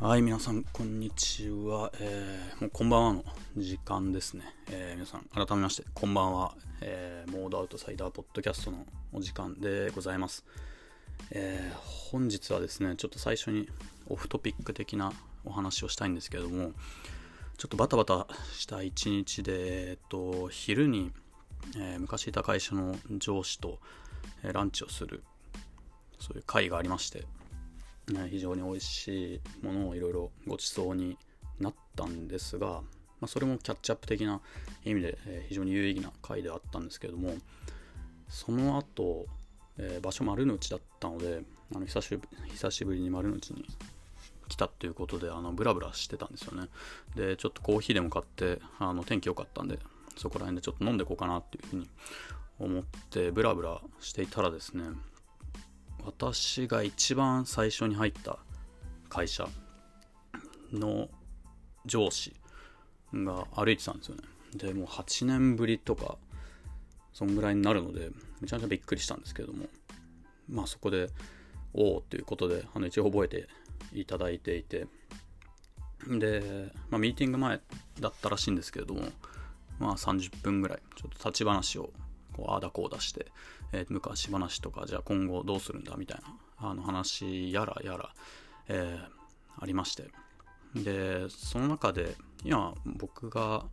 はい、皆さん、こんにちは。えー、もうこんばんはの時間ですね。えー、皆さん、改めまして、こんばんは。えー、モードアウトサイダーポッドキャストのお時間でございます。えー、本日はですね、ちょっと最初にオフトピック的なお話をしたいんですけれども、ちょっとバタバタした一日で、えっと、昼に、えー、昔いた会社の上司と、えー、ランチをする、そういう会がありまして、非常に美味しいものをいろいろご馳走になったんですが、まあ、それもキャッチアップ的な意味で、え非常に有意義な回であったんですけれどもその後、えー、場所丸の内だったのであの久しぶり久しぶりに丸の内に来たっていうことであのブラブラしてたんですよね。でちょっとコーヒーでも買ってあの天気良かったんでそこら辺でちょっと飲んでこうかなっていうふうに思ってブラブラしていたらですね私が一番最初に入った会社の上司が歩いてたんですよね。で、もう8年ぶりとか、そんぐらいになるので、めちゃめちゃびっくりしたんですけれども、まあそこで、おおということで、あの一応覚えていただいていて、で、まあ、ミーティング前だったらしいんですけれども、まあ30分ぐらい、ちょっと立ち話をこうああだこうだして、えー、昔話とかじゃあ今後どうするんだみたいなあの話やらやら、えー、ありまして。でその中で今僕が、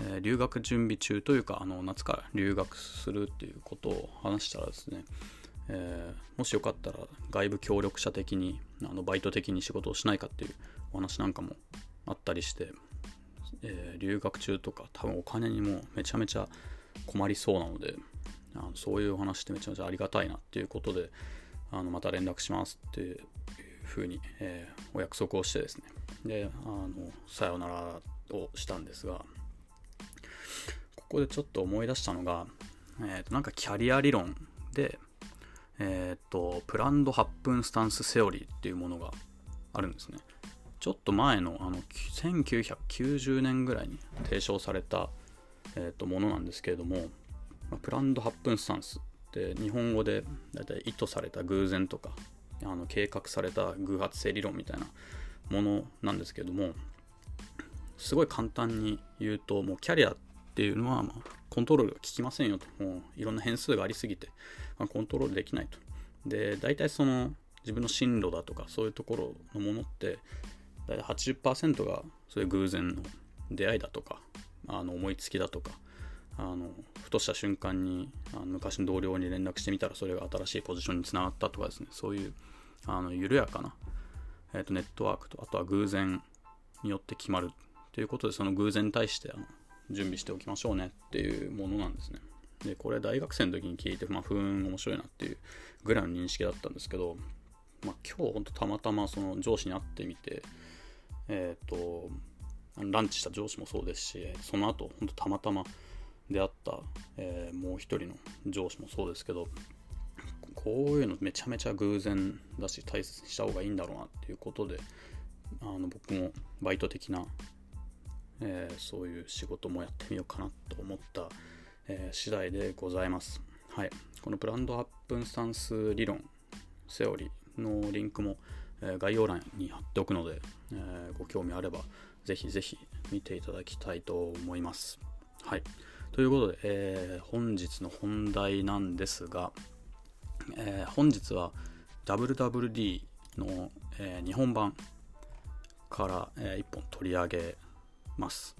えー、留学準備中というかあの夏から留学するっていうことを話したらですねえー、もしよかったら外部協力者的にあのバイト的に仕事をしないかっていうお話なんかもあったりして、えー、留学中とか多分お金にもめちゃめちゃ困りそうなのであのそういうお話ってめちゃめちゃありがたいなっていうことであのまた連絡しますっていうふうに、えー、お約束をしてですね。であのさよならをしたんですがここでちょっと思い出したのが、えー、となんかキャリア理論で、えーと、プランド8分スタンスセオリーっていうものがあるんですね。ちょっと前のあの1990年ぐらいに提唱された、えー、とものなんですけれどもま、プランド8分スタンスって日本語でだいたい意図された偶然とかあの計画された偶発性理論みたいなものなんですけどもすごい簡単に言うともうキャリアっていうのはまコントロールが効きませんよと。もういろんな変数がありすぎて、ま、コントロールできないと。で大体その自分の進路だとかそういうところのものって大体80%がそういう偶然の出会いだとかあの思いつきだとかあのふとした瞬間にあの昔の同僚に連絡してみたらそれが新しいポジションにつながったとかですね。そういうあの緩やかな、えーと、ネットワークとあとは偶然によって決まるということでその偶然に対してあの準備しておきましょうねっていうものなんですね。でこれ大学生の時に聞いてまあふーん面白いなっていうぐらいの認識だったんですけど、まあ、今日本当たまたまその上司に会ってみてえっ、ー、とランチした上司もそうですしその後本当たまたま出会った、えー、もう一人の上司もそうですけどこういうのめちゃめちゃ偶然だし大切にした方がいいんだろうなっていうことであの僕もバイト的な、えー、そういう仕事もやってみようかなと思った、えー、次第でございます。はい、このプランドアップンスタンス理論セオリーのリンクも、え概要欄に貼っておくので、えご興味あればぜひぜひ見ていただきたいと思います。はい。ということで、えー、本日の本題なんですが、えー、本日は WWD の、えー、日本版から、えー、1本取り上げます。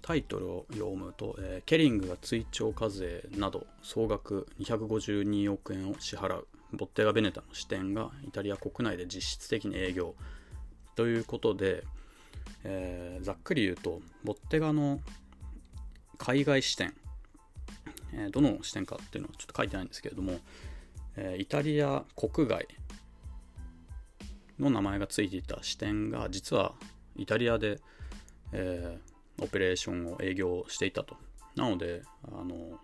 タイトルを読むと、えー、ケリングが追徴課税など総額252億円を支払うボッテガ・ベネタの支店がイタリア国内で実質的に営業ということで、えー、ざっくり言うとボッテガの海外支店、えー、どの支店かっていうのはちょっと書いてないんですけれども、えー、イタリア国外の名前がついていた支店が実はイタリアで、え、オペレーションを営業していたと。なので、あの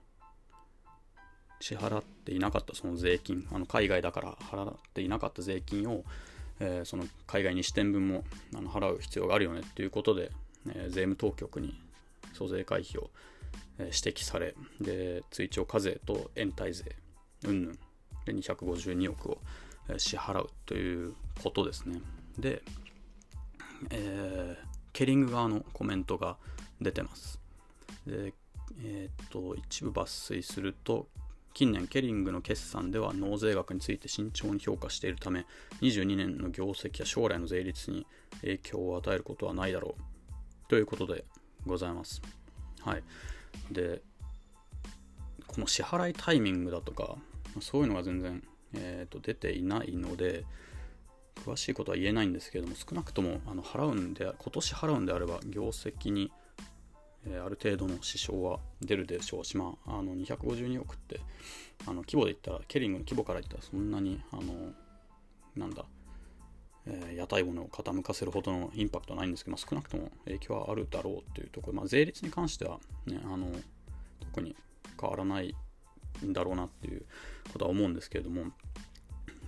支払っていなかったその税金、あの海外だから払っていなかった税金を、えー、その海外に支店分もあの払う必要があるよねっていうことで、えー、税務当局に租税回避を指摘されで追徴課税と延滞税うんぬんで252億を支払うということですねでえー、ケリング側のコメントが出てます。で、えー、っと、一部抜粋すると、近年ケリングの決算では納税額について慎重に評価しているため22年の業績や将来の税率に影響を与えることはないだろう。ということでございます。はい。でこの支払いタイミングだとかそういうのが全然、えーと、出ていないので詳しいことは言えないんですけれども少なくともあの払うんで今年払うんであれば業績にえある程度の支障は出るでしょうし、まあ、あの252億ってあの規模で言ったらケリングの規模から言ったらそんなにあのなんだ、えー、屋台骨を傾かせるほどのインパクトはないんですけど、まあ、少なくとも影響はあるだろうというところ、まあ、税率に関しては、ね、あの特に変わらないんだろうなっていうことは思うんですけれども、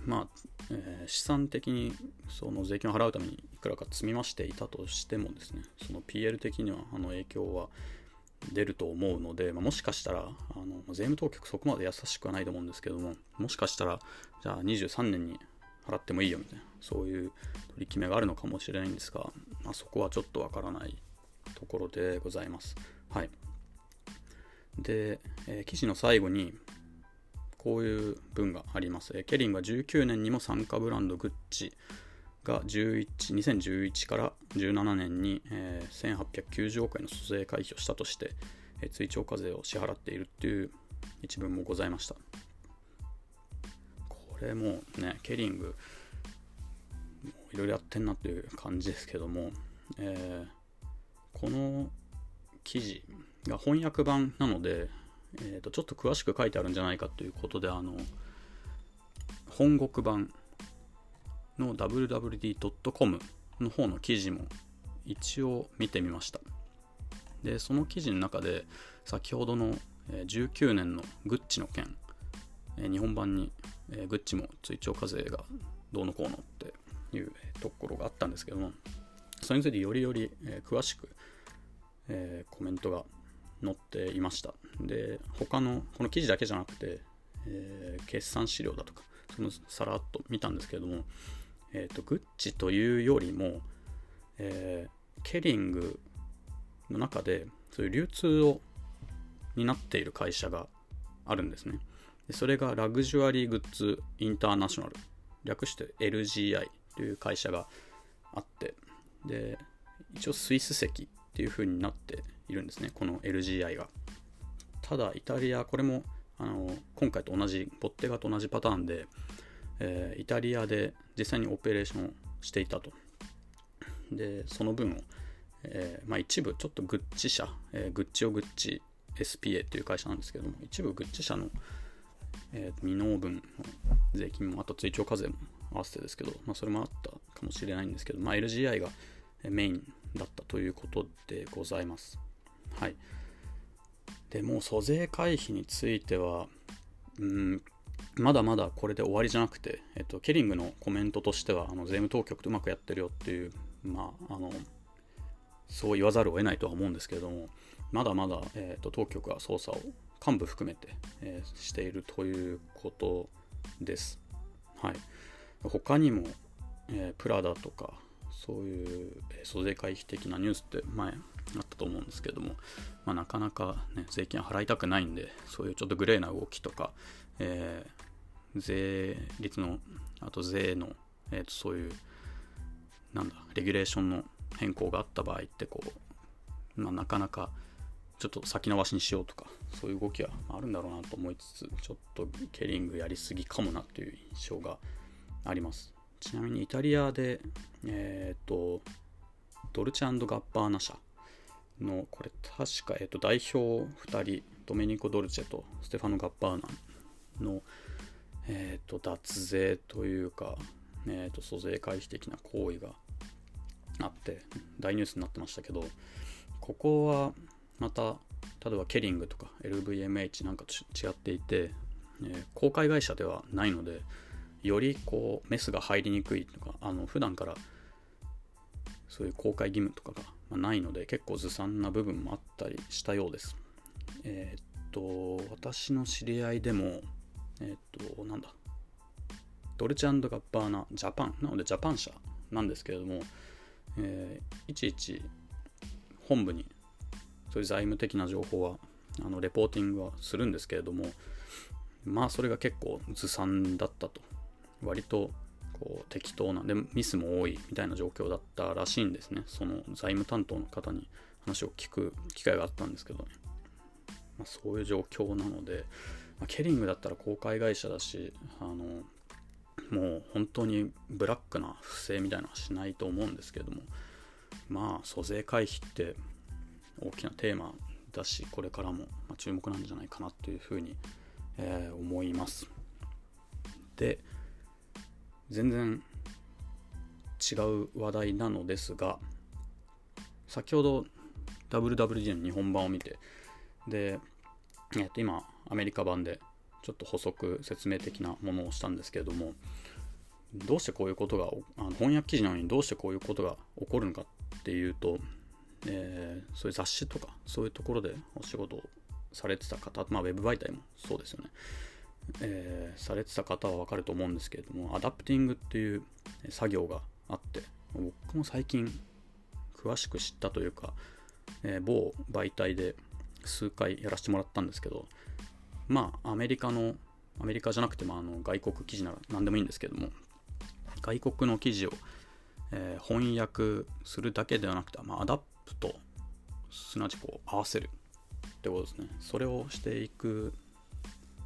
まあえー、資産的にその税金を払うためにくらか積み増していたとしてもですねその PL 的にはあの影響は出ると思うので、まあ、もしかしたらあの税務当局そこまで優しくはないと思うんですけどももしかしたらじゃあ23年に払ってもいいよみたいなそういう取り決めがあるのかもしれないんですが、まあ、そこはちょっとわからないところでございます。はい、で、えー、記事の最後にこういう文があります。えケリンが19年にも参加ブランドグッチが11 2011から17年に、えー、1890億円の租税回避をしたとして、えー、追徴課税を支払っているっていう一文もございました。これもね、ケリング、いろいろやってんなっていう感じですけども、えー、この記事が翻訳版なので、えーと、ちょっと詳しく書いてあるんじゃないかということであの本国版の wwd.com の方の記事も一応見てみましたでその記事の中で先ほどの19年のグッチの件日本版にグッチも追徴課税がどうのこうのっていうところがあったんですけどもそれについてよりより詳しくコメントが載っていました。で、他の、この記事だけじゃなくて、え、決算資料だとか、そのさらっと見たんですけども、え、ー、と、グッチというよりも、えー、ケリングの中で、そういう流通をになっている会社があるんですね。でそれがラグジュアリーグッズインターナショナル、略して LGI という会社があって、で、一応スイス籍っていう風になっているんですね、この LGI が。ただ、イタリア、これもあの今回と同じ、ボッテガと同じパターンで、えー、イタリアで実際にオペレーションをしていたと。で、その分を、えー、まあ、一部ちょっとグッチ社、えー、グッチオグッチ SPA という会社なんですけども、一部グッチ社の、えー、未納分の税金も、あと追徴課税も合わせてですけど、まあ、それもあったかもしれないんですけど、まあ、LGI がメインだったということでございます。はい。でもう租税回避については、うん、まだまだこれで終わりじゃなくて、えっと、ケリングのコメントとしては、あの税務当局とうまくやってるよっていう、まあ、あの、そう言わざるを得ないとは思うんですけれども、まだまだ、えっと、当局は捜査を幹部含めて、えー、しているということです。はい。他にも、えー、プラダとか、そういう租税回避的なニュースって前あったと思うんですけれども、まあ、なかなか、ね、税金払いたくないんでそういうちょっとグレーな動きとか、えー、税率のあと税の、えー、とそういうなんだレギュレーションの変更があった場合ってこう、まあ、なかなかちょっと先延ばしにしようとかそういう動きはあるんだろうなと思いつつちょっとケリングやりすぎかもなという印象があります。ちなみにイタリアでえっ、ー、とドルチェガッバーナ社の、これ確か、えっと、代表2人、ドメニコ・ドルチェとステファノ・ガッバーナの、えっと、脱税というか、えっと、租税回避的な行為があって、大ニュースになってましたけど、ここはまた、例えばケリングとか LVMH なんかと違っていて、えー、公開会社ではないので、よりこうメスが入りにくいとか、あの普段からそういう公開義務とかがないので結構ずさんな部分もあったりしたようです。えー、っと、私の知り合いでも、え、っと、なんだ、ドルチェガッバーナジャパン、なのでジャパン社なんですけれども、えーいちいち本部にそういう財務的な情報はあのレポーティングはするんですけれどもまあそれが結構ずさんだったと。割とこう適当なでミスも多いみたいな状況だったらしいんですね。その財務担当の方に話を聞く機会があったんですけどね、まあ、そういう状況なので、まあケリングだったら公開会社だしあのもう本当にブラックな不正みたいなのはしないと思うんですけれどもまあ租税回避って大きなテーマだしこれからも注目なんじゃないかなというふうに、えー思います。で全然違う話題なのですが先ほど WWD の日本版を見てで、えっと今アメリカ版でちょっと補足説明的なものをしたんですけれどもどうしてこういうことがあの翻訳記事なのにどうしてこういうことが起こるのかっていうと、えーそういう雑誌とかそういうところでお仕事をされてた方、まあ、ウェブ媒体もそうですよね、えーされてた方は分かると思うんですけれども adapting っていう作業があって僕も最近詳しく知ったというか、えー某媒体で数回やらせてもらったんですけどまあアメリカのアメリカじゃなくてもあの外国記事なら何でもいいんですけども外国の記事を、えー翻訳するだけではなくて、まあ、 adaptすなわちこう合わせるってことですね。それをしていく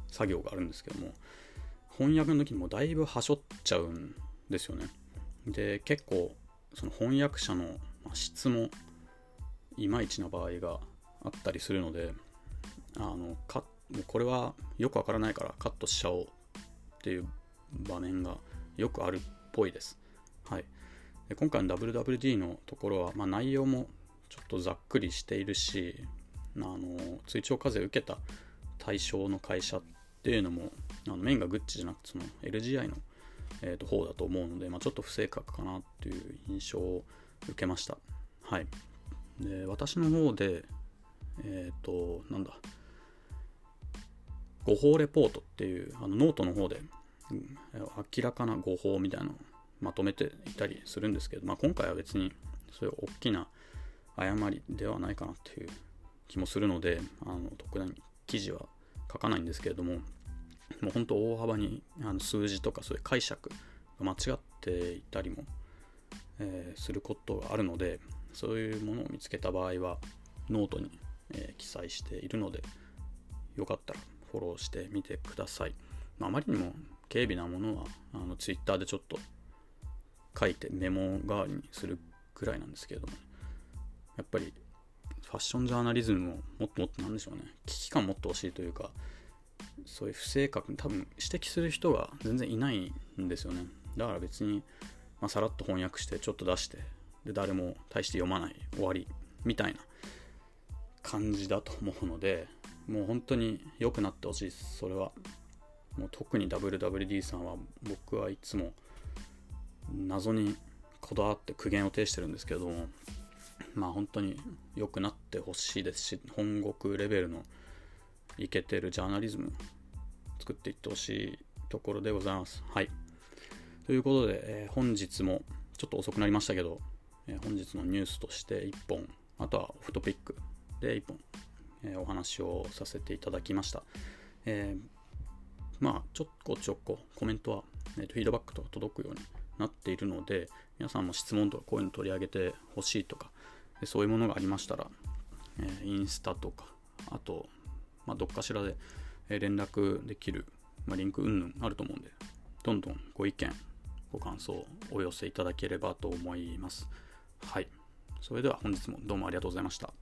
作業があるんですけども翻訳の時にもだいぶはしょっちゃうんですよね。で結構その翻訳者の質もいまいちな場合があったりするのであのかもうこれはよくわからないからカットしちゃおうっていう場面がよくあるっぽいです。はい、で今回の WWD のところは、まあ、内容もちょっとざっくりしているしあの追徴課税を受けた対象の会社っていうのもあのメインがグッチじゃなくてその LGI の、えーと方だと思うので、まあ、ちょっと不正確かなっていう印象を受けました。はい、で私の方でえっ、となんだ。誤報レポートっていうあのノートの方で、うん明らかな誤報みたいなのをまとめていたりするんですけど、まあ、今回は別にそういう大きな誤りではないかなっていう気もするのであの特段記事は書かないんですけれどももう本当大幅にあの数字とかそういう解釈が間違っていたりも、えーすることがあるのでそういうものを見つけた場合はノートに、えー記載しているのでよかったらフォローしてみてください。まあ、あまりにも軽微なものはあの Twitter でちょっと書いてメモ代わりにするくらいなんですけれどもやっぱりファッションジャーナリズムをもっともっとなんでしょうね危機感持ってほしいというかそういう不正確に多分指摘する人が全然いないんですよねだから別に、まあ、さらっと翻訳してちょっと出してで誰も大して読まない終わりみたいな感じだと思うのでもう本当に良くなってほしいですそれは。もう特に WWD さんは僕はいつも謎にこだわって苦言を呈してるんですけどもまあ本当に良くなってほしいですし本国レベルのイケてるジャーナリズム作っていってほしいところでございます。はい。ということで、えー本日もちょっと遅くなりましたけど、えー本日のニュースとして1本あとはオフトピックで1本、えーお話をさせていただきました、えーまあちょっこちょっこコメントは、えーとフィードバックとか届くようになっているので皆さんも質問とかこういうの取り上げてほしいとかそういうものがありましたら、えーインスタとかあと、まあ、どっかしらで連絡できる、まあ、リンクうんぬんあると思うんでどんどんご意見ご感想をお寄せいただければと思います。はい。それでは本日もどうもありがとうございました。